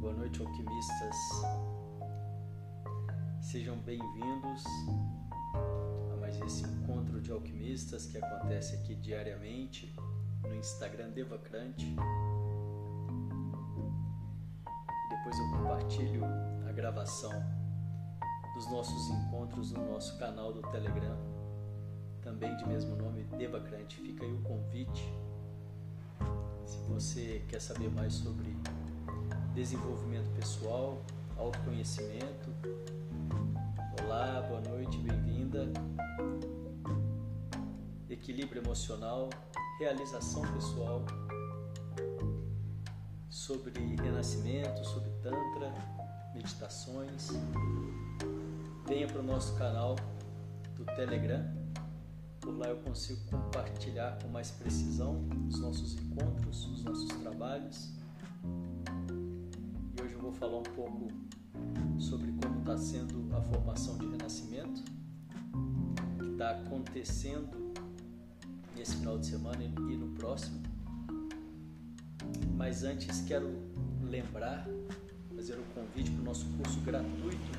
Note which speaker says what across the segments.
Speaker 1: Boa noite, alquimistas. Sejam bem-vindos a mais esse encontro de alquimistas que acontece aqui diariamente no Instagram Devacrante. Depois eu compartilho a gravação dos nossos encontros no nosso canal do Telegram, também de mesmo nome, Devacrante. Fica aí o convite. Se você quer saber mais sobre desenvolvimento pessoal, autoconhecimento, olá, boa noite, bem-vinda. Equilíbrio emocional, realização pessoal, sobre renascimento, sobre Tantra, meditações venha para o nosso canal do Telegram. Por lá eu consigo compartilhar com mais precisão os nossos encontros, os nossos trabalhos. E hoje eu vou falar um pouco sobre como está sendo a formação de renascimento, que está acontecendo nesse final de semana e no próximo. Mas antes quero lembrar, fazer um convite para o nosso curso gratuito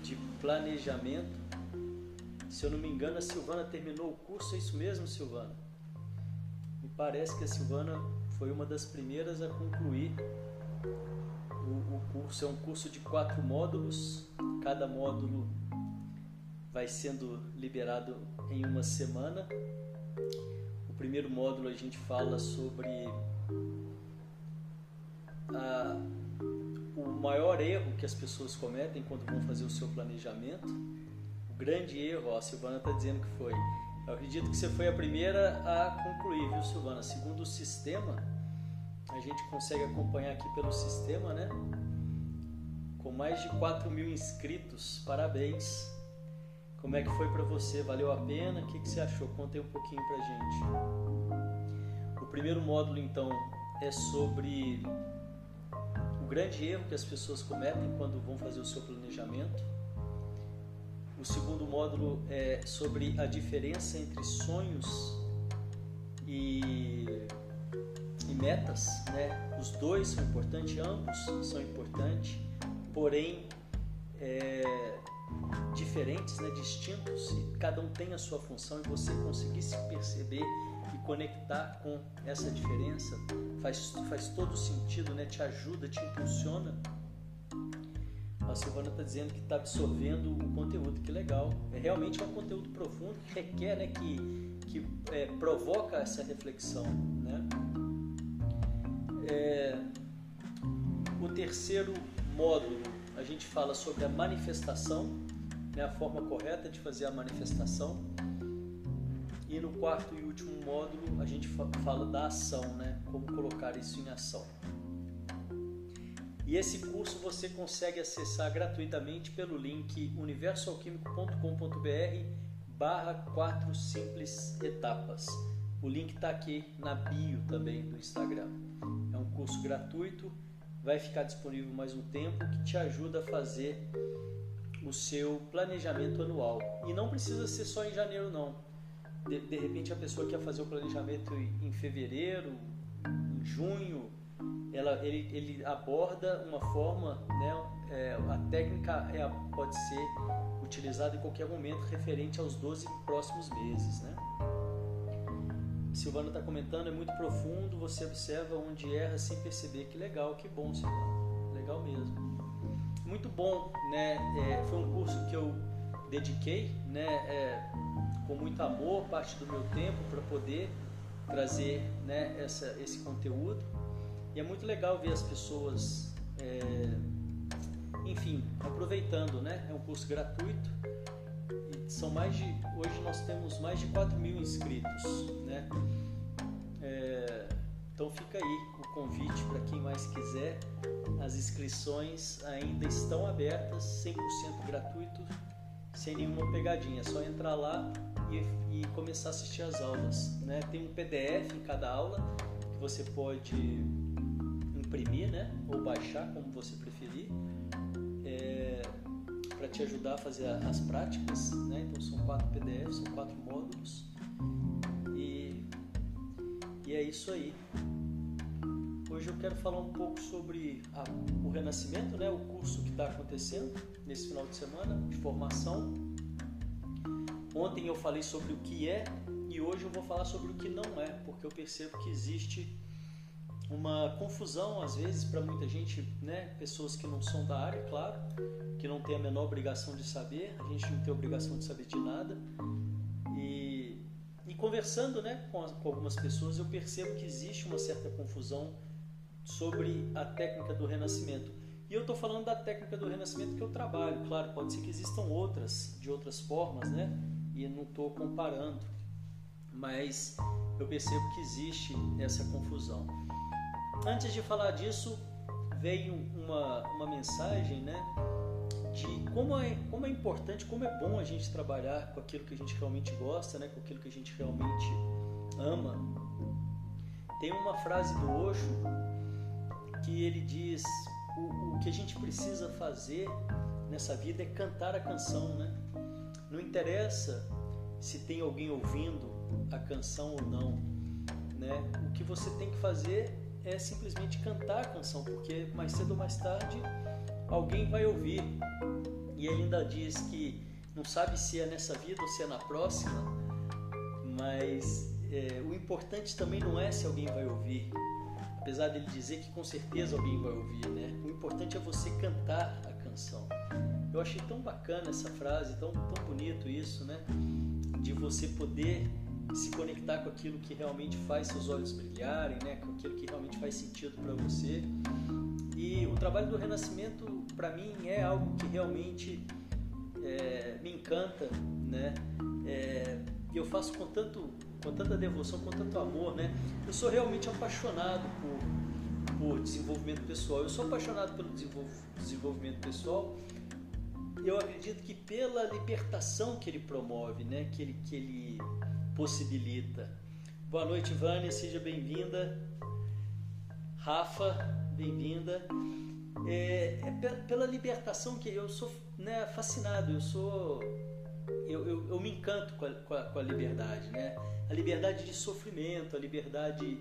Speaker 1: de planejamento. Se eu não me engano, a Silvana terminou o curso, é isso mesmo, Silvana? Me parece que a Silvana foi uma das primeiras a concluir o, o curso. É um curso de quatro módulos, cada módulo vai sendo liberado em uma semana. O primeiro módulo a gente fala sobre a o maior erro que as pessoas cometem quando vão fazer o seu planejamento, grande erro, ó, a Silvana está dizendo que foi. Eu acredito que você foi a primeira a concluir, viu, Silvana? Segundo o sistema, a gente consegue acompanhar aqui pelo sistema, né? Com mais de 4 mil inscritos, parabéns! Como é que foi para você? Valeu a pena? O que, que você achou? Conte um pouquinho para gente. O primeiro módulo, então, é sobre o grande erro que as pessoas cometem quando vão fazer o seu planejamento. O segundo módulo é sobre a diferença entre sonhos e, e metas. Né? Os dois são importantes, ambos são importantes, porém é, diferentes, né? distintos, e cada um tem a sua função e você conseguir se perceber conectar com essa diferença faz, faz todo sentido, né? te ajuda, te impulsiona. A Silvana está dizendo que está absorvendo o conteúdo, que legal. É realmente um conteúdo profundo que requer, né? que, que é, provoca essa reflexão. Né? É, o terceiro módulo, a gente fala sobre a manifestação, né? a forma correta de fazer a manifestação. E no quarto e último módulo a gente fala da ação, né? Como colocar isso em ação. E esse curso você consegue acessar gratuitamente pelo link universoalquímico.com.br barra 4 simples etapas. O link está aqui na bio também do Instagram. É um curso gratuito, vai ficar disponível mais um tempo que te ajuda a fazer o seu planejamento anual. E não precisa ser só em janeiro não de, de repente a pessoa quer fazer o planejamento em fevereiro, em junho, ela, ele, ele aborda uma forma, né, é, a técnica é, pode ser utilizada em qualquer momento referente aos 12 próximos meses. Né? Silvana está comentando, é muito profundo, você observa onde erra sem perceber. Que legal, que bom, Silvana. Legal mesmo. Muito bom, né? É, foi um curso que eu dediquei, né? É, com muito amor parte do meu tempo para poder trazer né, essa, esse conteúdo. E é muito legal ver as pessoas, é, enfim, aproveitando, né? É um curso gratuito. E são mais de, hoje nós temos mais de 4 mil inscritos, né? É, então fica aí o convite para quem mais quiser. As inscrições ainda estão abertas, 100% gratuito, sem nenhuma pegadinha. É só entrar lá e, e começar a assistir as aulas. Né? Tem um PDF em cada aula que você pode imprimir né? ou baixar, como você preferir. É, para te ajudar a fazer as práticas, né? Então são quatro PDFs, são quatro módulos e, e é isso aí. Hoje eu quero falar um pouco sobre a, o Renascimento, né? O curso que está acontecendo nesse final de semana de formação. Ontem eu falei sobre o que é e hoje eu vou falar sobre o que não é, porque eu percebo que existe uma confusão às vezes para muita gente, né? Pessoas que não são da área, claro, que não tem a menor obrigação de saber, a gente não tem obrigação de saber de nada. E, e conversando, né, com, com algumas pessoas, eu percebo que existe uma certa confusão sobre a técnica do renascimento. E eu estou falando da técnica do renascimento que eu trabalho, claro, pode ser que existam outras, de outras formas, né? E não estou comparando, mas eu percebo que existe essa confusão. Antes de falar disso, veio uma, uma mensagem, né? De como é, como é importante, como é bom a gente trabalhar com aquilo que a gente realmente gosta, né? Com aquilo que a gente realmente ama. Tem uma frase do Osho que ele diz: o, o que a gente precisa fazer nessa vida é cantar a canção, né? Não interessa se tem alguém ouvindo a canção ou não, né? O que você tem que fazer é simplesmente cantar a canção, porque mais cedo ou mais tarde alguém vai ouvir. E ele ainda diz que não sabe se é nessa vida ou se é na próxima, mas é, o importante também não é se alguém vai ouvir, apesar dele dizer que com certeza alguém vai ouvir, né? O importante é você cantar a canção. Eu achei tão bacana essa frase, tão, tão bonito isso, né? De você poder se conectar com aquilo que realmente faz seus olhos brilharem, né? com aquilo que realmente faz sentido para você. E o trabalho do Renascimento, para mim, é algo que realmente é, me encanta, né? É, eu faço com, tanto, com tanta devoção, com tanto amor, né? Eu sou realmente apaixonado por, por desenvolvimento pessoal. Eu sou apaixonado pelo desenvolvimento pessoal. Eu acredito que pela libertação que ele promove, né? Que ele, que ele possibilita. Boa noite, Vânia, seja bem-vinda. Rafa, bem-vinda. É, é, pela libertação que eu sou né, fascinado, eu sou. Eu, eu, eu me encanto com a, com, a, com a, liberdade, né? A liberdade de sofrimento, a liberdade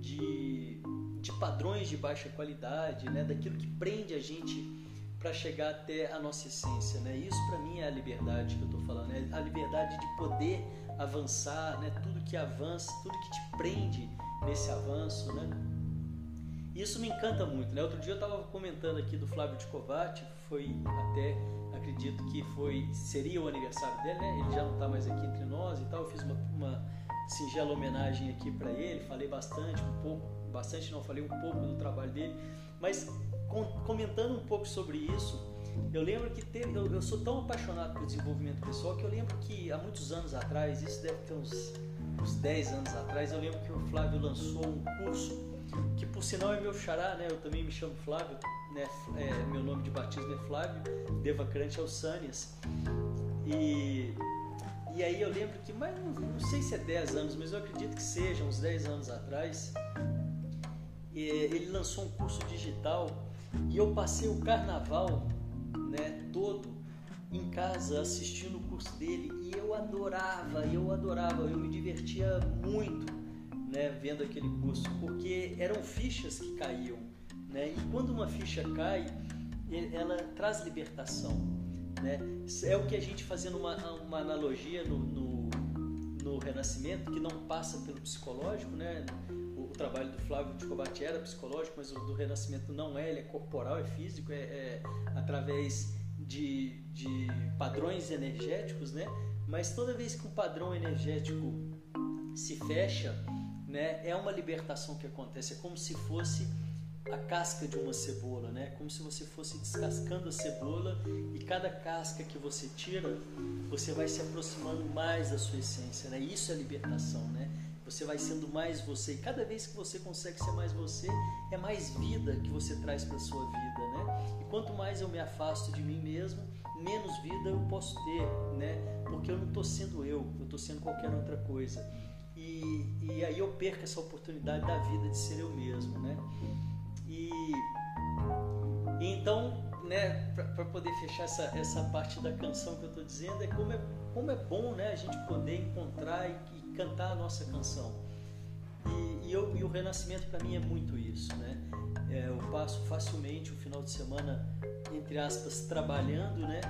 Speaker 1: de, de padrões de baixa qualidade, né? Daquilo que prende a gente para chegar até a nossa essência, né? Isso para mim é a liberdade que eu estou falando, né? A liberdade de poder avançar, né? tudo que avança, tudo que te prende nesse avanço. Né? Isso me encanta muito. Né? Outro dia eu estava comentando aqui do Flávio de Covatti, foi até, acredito que foi seria o aniversário dele, né? ele já não está mais aqui entre nós e tal. Eu fiz uma, uma singela homenagem aqui para ele, falei bastante, um pouco, bastante não, falei um pouco do trabalho dele, mas comentando um pouco sobre isso, eu lembro que teve, eu, eu, sou tão apaixonado pelo desenvolvimento pessoal que eu lembro que há muitos anos atrás, isso deve ter uns, uns 10 anos atrás, eu lembro que o Flávio lançou um curso que por sinal é meu xará, né? Eu também me chamo Flávio, né? É, meu nome de batismo é Flávio, Devacrante Alsânias. E, e aí eu lembro que, mas não, não, sei se é 10 anos, mas eu acredito que seja uns 10 anos atrás, ele lançou um curso digital e eu passei o carnaval né, todo em casa assistindo o curso dele e eu adorava, eu adorava, eu me divertia muito, né, vendo aquele curso, porque eram fichas que caíam, né? E quando uma ficha cai, ela traz libertação, né? É o que a gente fazendo uma, uma analogia no, no, no Renascimento que não passa pelo psicológico, né? Trabalho do Flávio de Cobate era psicológico, mas o do Renascimento não é, ele é corporal, é físico, é, é através de, de padrões energéticos, né? Mas toda vez que um padrão energético se fecha, né, é uma libertação que acontece. É como se fosse a casca de uma cebola, né? Como se você fosse descascando a cebola e cada casca que você tira, você vai se aproximando mais da sua essência, né? Isso é libertação, né? Você vai sendo mais você e cada vez que você consegue ser mais você, é mais vida que você traz para sua vida, né? E quanto mais eu me afasto de mim mesmo, menos vida eu posso ter, né? Porque eu não estou sendo eu, eu estou sendo qualquer outra coisa. E, e aí eu perco essa oportunidade da vida de ser eu mesmo, né? E, e então né, para poder fechar essa, essa parte da canção que eu estou dizendo, é como, é como é bom né, a gente poder encontrar e, e cantar a nossa canção. E, e, eu, e o renascimento para mim é muito isso. Né? É, eu passo facilmente o final de semana, entre aspas, trabalhando, né?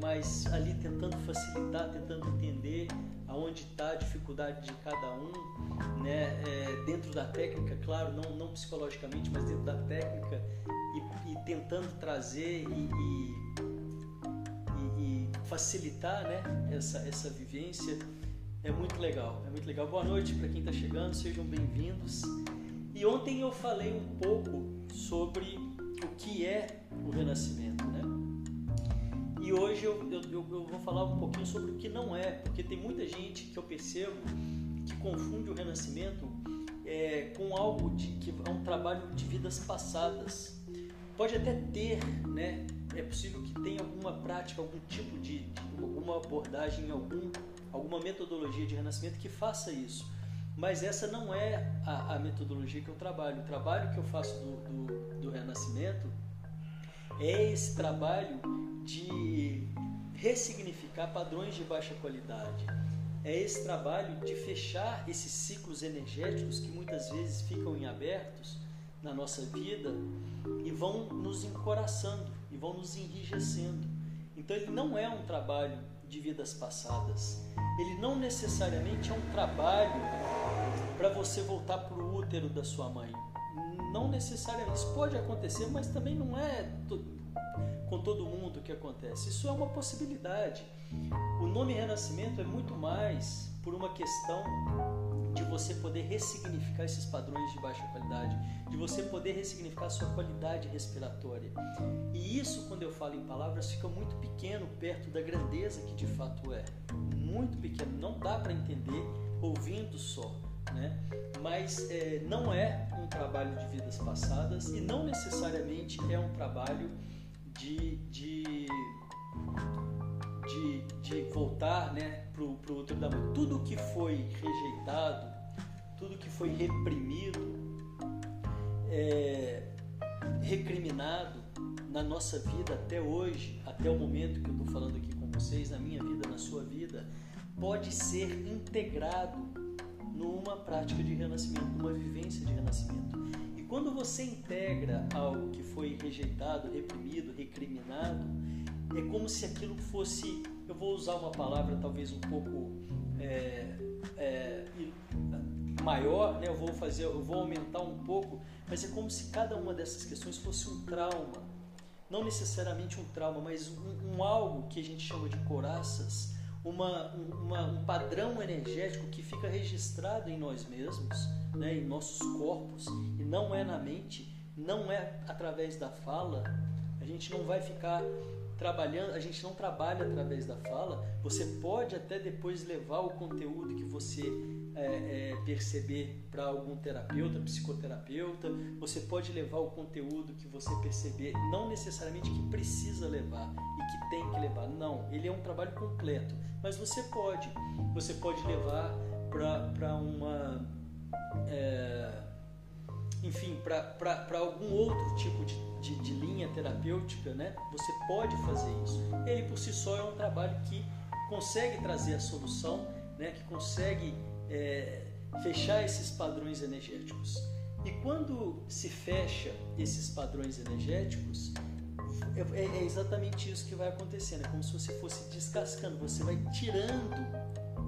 Speaker 1: mas ali tentando facilitar, tentando entender aonde está a dificuldade de cada um, né? É, dentro da técnica, claro, não, não psicologicamente, mas dentro da técnica e, e tentando trazer e, e, facilitar né? essa, essa vivência é muito legal, é muito legal. Boa noite para quem está chegando, sejam bem-vindos. E ontem eu falei um pouco sobre o que é o renascimento, né? E hoje eu, eu, eu, vou falar um pouquinho sobre o que não é, porque tem muita gente que eu percebo que confunde o renascimento é, com algo de, que é um trabalho de vidas passadas. Pode até ter, né? É possível que tenha alguma prática, algum tipo de, de alguma abordagem, algum, alguma metodologia de renascimento que faça isso. Mas essa não é a, a metodologia que eu trabalho. O trabalho que eu faço do, do, do renascimento é esse trabalho de ressignificar padrões de baixa qualidade. É esse trabalho de fechar esses ciclos energéticos que muitas vezes ficam em abertos na nossa vida e vão nos encoraçando e vão nos enrijecendo. Então ele não é um trabalho de vidas passadas. Ele não necessariamente é um trabalho para você voltar para o útero da sua mãe. Não necessariamente. Isso pode acontecer, mas também não é com todo mundo que acontece. Isso é uma possibilidade. O nome renascimento é muito mais por uma questão de você poder ressignificar esses padrões de baixa qualidade, de você poder ressignificar a sua qualidade respiratória. E isso, quando eu falo em palavras, fica muito pequeno perto da grandeza que de fato é. Muito pequeno, não dá para entender ouvindo só. Né? Mas é, não é um trabalho de vidas passadas e não necessariamente é um trabalho de, de, de, de voltar né, para o outro da mãe. Tudo que foi rejeitado, tudo que foi reprimido, é, recriminado na nossa vida até hoje, até o momento que eu estou falando aqui com vocês, na minha vida, na sua vida, pode ser integrado numa prática de renascimento, numa vivência de renascimento. Quando você integra algo que foi rejeitado, reprimido, recriminado, é como se aquilo fosse, eu vou usar uma palavra talvez um pouco é, é, maior, né? eu vou fazer, eu vou aumentar um pouco, mas é como se cada uma dessas questões fosse um trauma, não necessariamente um trauma, mas um, um algo que a gente chama de coraças, uma, uma, um padrão energético que fica registrado em nós mesmos, né, em nossos corpos, e não é na mente, não é através da fala. A gente não vai ficar trabalhando, a gente não trabalha através da fala. Você pode até depois levar o conteúdo que você é, é, perceber para algum terapeuta, psicoterapeuta. Você pode levar o conteúdo que você perceber, não necessariamente que precisa levar e que tem que levar. Não, ele é um trabalho completo. Mas você pode, você pode levar para uma é, enfim, para algum outro tipo de, de, de, linha terapêutica, né? Você pode fazer isso. Ele por si só é um trabalho que consegue trazer a solução, né? Que consegue é, fechar esses padrões energéticos. E quando se fecha esses padrões energéticos, é, é, é exatamente isso que vai acontecendo. É como se você fosse descascando, você vai tirando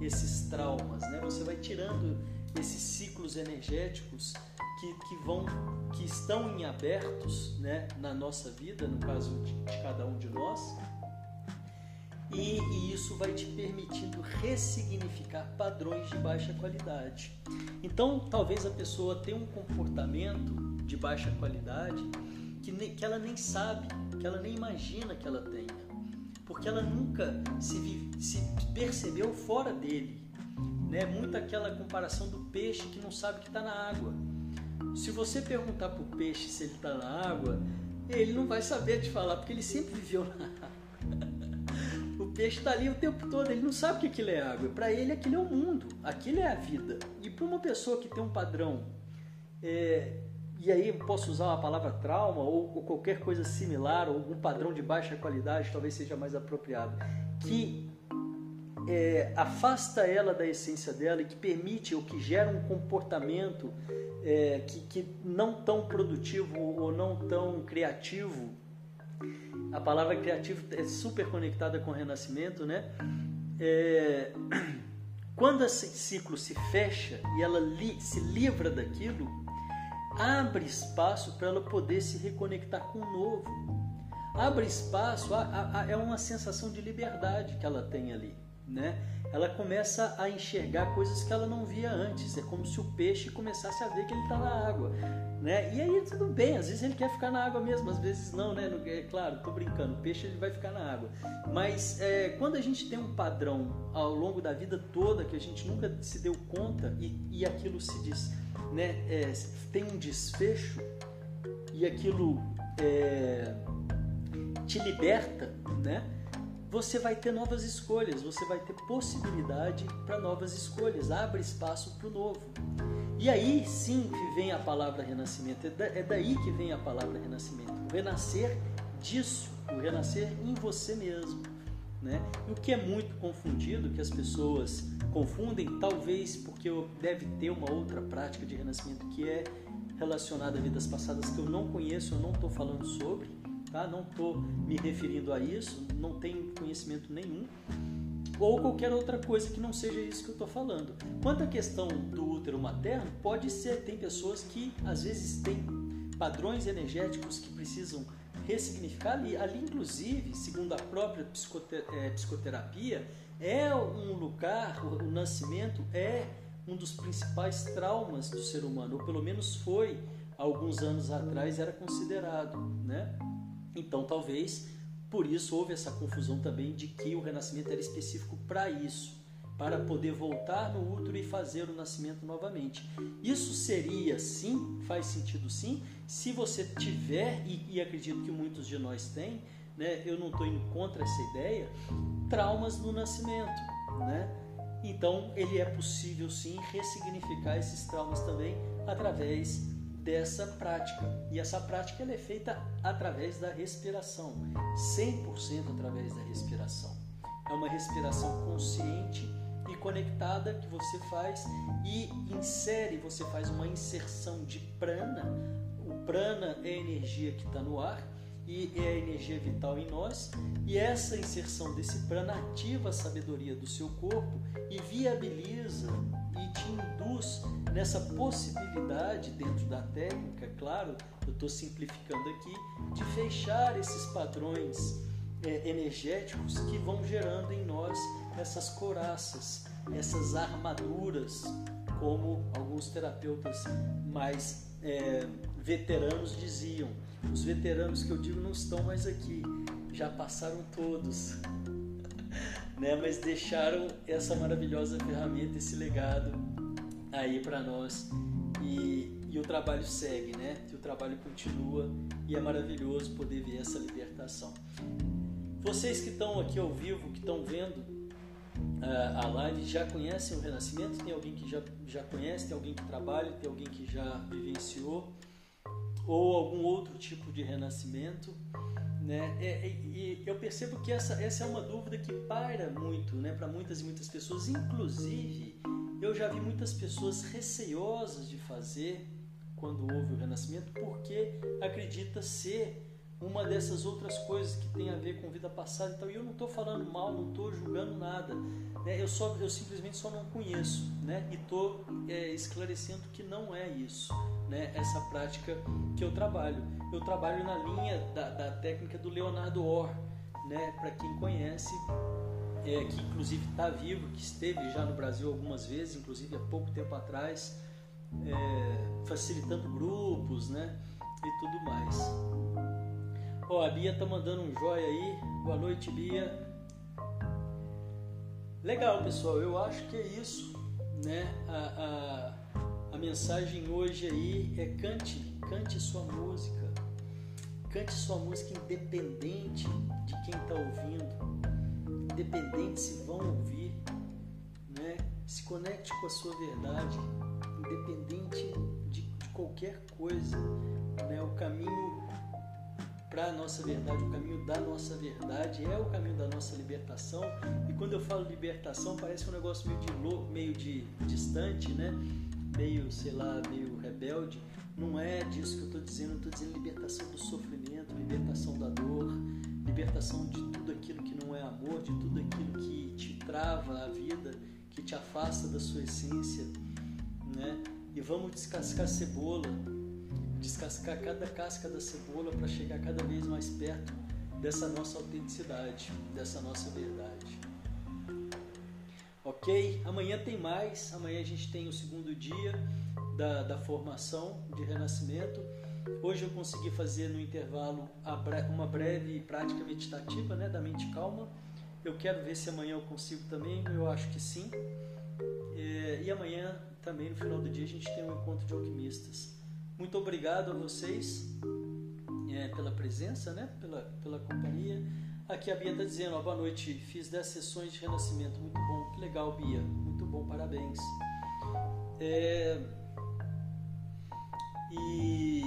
Speaker 1: esses traumas, né? Você vai tirando esses ciclos energéticos que, que vão que estão em abertos né, na nossa vida, no caso de, de cada um de nós, e, e, isso vai te permitindo ressignificar padrões de baixa qualidade. Então, talvez a pessoa tenha um comportamento de baixa qualidade que, ne, que ela nem sabe, que ela nem imagina que ela tenha, porque ela nunca se, se percebeu fora dele né? Muito aquela comparação do peixe que não sabe que está na água. Se você perguntar para o peixe se ele está na água, ele não vai saber te falar, porque ele sempre viveu na água. O peixe está ali o tempo todo, ele não sabe que aquilo é água. Para ele, aquilo é o mundo, aquilo é a vida. E para uma pessoa que tem um padrão é, e aí posso usar a palavra trauma ou, ou qualquer coisa similar, ou algum padrão de baixa qualidade, talvez seja mais apropriado, que é, afasta ela da essência dela e que permite ou que gera um comportamento é, que, que não tão produtivo ou não tão criativo. A palavra criativo é super conectada com o renascimento, né? É, quando esse ciclo se fecha e ela li, se livra daquilo, abre espaço para ela poder se reconectar com o novo. Abre espaço, a, a, a, é uma sensação de liberdade que ela tem ali, né? Ela começa a enxergar coisas que ela não via antes. É como se o peixe começasse a ver que ele está na água, né? E aí tudo bem, às vezes ele quer ficar na água mesmo, às vezes não, né? É claro, tô brincando, o peixe ele vai ficar na água. Mas é, quando a gente tem um padrão ao longo da vida toda que a gente nunca se deu conta e, e aquilo se diz né, é, tem um desfecho e aquilo é, te liberta, né? Você vai ter novas escolhas, você vai ter possibilidade para novas escolhas, abre espaço para o novo. E aí sim que vem a palavra renascimento, é, é daí que vem a palavra renascimento, o renascer disso, o renascer em você mesmo. Né? O que é muito confundido, que as pessoas confundem, talvez porque deve ter uma outra prática de renascimento que é relacionada a vidas passadas que eu não conheço, eu não estou falando sobre, tá? não estou me referindo a isso, não tenho conhecimento nenhum, ou qualquer outra coisa que não seja isso que eu estou falando. Quanto à questão do útero materno, pode ser, tem pessoas que às vezes têm padrões energéticos que precisam ressignificar ali. Ali, inclusive, segundo a própria é, psicoterapia, é um lugar, o nascimento é um dos principais traumas do ser humano, ou pelo menos foi alguns anos atrás era considerado, né? Então, talvez por isso houve essa confusão também de que o renascimento era específico para isso para poder voltar no útero e fazer o nascimento novamente. Isso seria sim, faz sentido sim, se você tiver, e, e acredito que muitos de nós têm, né, eu não estou indo contra essa ideia, traumas no nascimento. Né? Então ele é possível sim ressignificar esses traumas também através dessa prática. E essa prática ela é feita através da respiração, 100% através da respiração. É uma respiração consciente e conectada que você faz e insere, você faz uma inserção de prana. O prana é a energia que está no ar e é a energia vital em nós, e essa inserção desse prana ativa a sabedoria do seu corpo e viabiliza e te induz nessa possibilidade dentro da técnica, claro, eu estou simplificando aqui, de fechar esses padrões é, energéticos que vão gerando em nós essas coraças, essas armaduras, como alguns terapeutas mais é, veteranos diziam. Os veteranos que eu digo não estão mais aqui, já passaram todos, né? mas deixaram essa maravilhosa ferramenta, esse legado aí para nós. E, e, o trabalho segue, né? E o trabalho continua e é maravilhoso poder ver essa libertação. Vocês que estão aqui ao vivo, que estão vendo uh, a live, já conhecem o Renascimento? Tem alguém que já, já conhece? Tem alguém que trabalha? Tem alguém que já vivenciou? Ou algum outro tipo de renascimento? Né? É, e, e eu percebo que essa, essa é uma dúvida que paira muito né, para muitas e muitas pessoas. Inclusive, eu já vi muitas pessoas receosas de fazer quando houve o renascimento, porque acredita ser uma dessas outras coisas que tem a ver com vida passada e tal. E eu não estou falando mal, não estou julgando nada. Né? Eu, só, eu simplesmente só não conheço. Né? E estou é, esclarecendo que não é isso, né? essa prática que eu trabalho. Eu trabalho na linha da, da técnica do Leonardo Orr, né? para quem conhece, é, que inclusive está vivo, que esteve já no Brasil algumas vezes, inclusive há pouco tempo atrás, é, facilitando grupos né? e tudo mais. Ó, a Bia tá mandando um joia aí. Boa noite, Bia. Legal, pessoal. Eu acho que é isso, né? A, a, a mensagem hoje aí é cante, cante sua música. Cante sua música independente de quem está ouvindo, independente se vão ouvir, né? Se conecte com a sua verdade, independente de, de qualquer coisa. Né? O caminho para a nossa verdade, o caminho da nossa verdade é o caminho da nossa libertação. E quando eu falo libertação, parece um negócio meio de louco, meio de distante, né? Meio, sei lá, meio rebelde. Não é disso que eu estou dizendo, eu estou dizendo libertação do sofrimento, libertação da dor, libertação de tudo aquilo que não é amor, de tudo aquilo que te trava a vida, que te afasta da sua essência, né? E vamos descascar cebola, descascar cada casca da cebola para chegar cada vez mais perto dessa nossa autenticidade, dessa nossa verdade. Ok? Amanhã tem mais. Amanhã a gente tem o segundo dia da, da formação de renascimento. Hoje eu consegui fazer no intervalo uma breve prática meditativa né, da mente calma. Eu quero ver se amanhã eu consigo também, eu acho que sim. É, e amanhã também, no final do dia, a gente tem um encontro de alquimistas. Muito obrigado a vocês é, pela presença, né, pela, pela companhia. Aqui a Bia está dizendo, ó, boa noite, fiz 10 sessões de renascimento, muito bom, que legal Bia, muito bom, parabéns. É, e,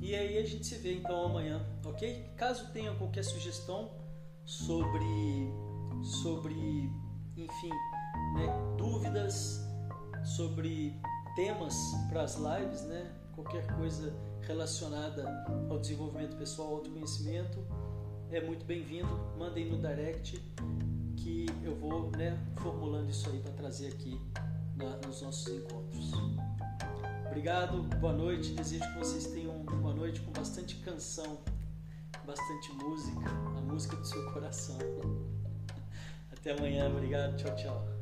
Speaker 1: e aí a gente se vê então amanhã, ok? Caso tenha qualquer sugestão sobre, sobre enfim, né, dúvidas sobre temas para as lives, né? Qualquer coisa relacionada ao desenvolvimento pessoal, autoconhecimento, é muito bem-vindo. Mandem no direct que eu vou né, formulando isso aí para trazer aqui na, nos nossos encontros. Obrigado, boa noite. Desejo que vocês tenham uma noite com bastante canção, bastante música, a música do seu coração. Até amanhã, obrigado, tchau, tchau.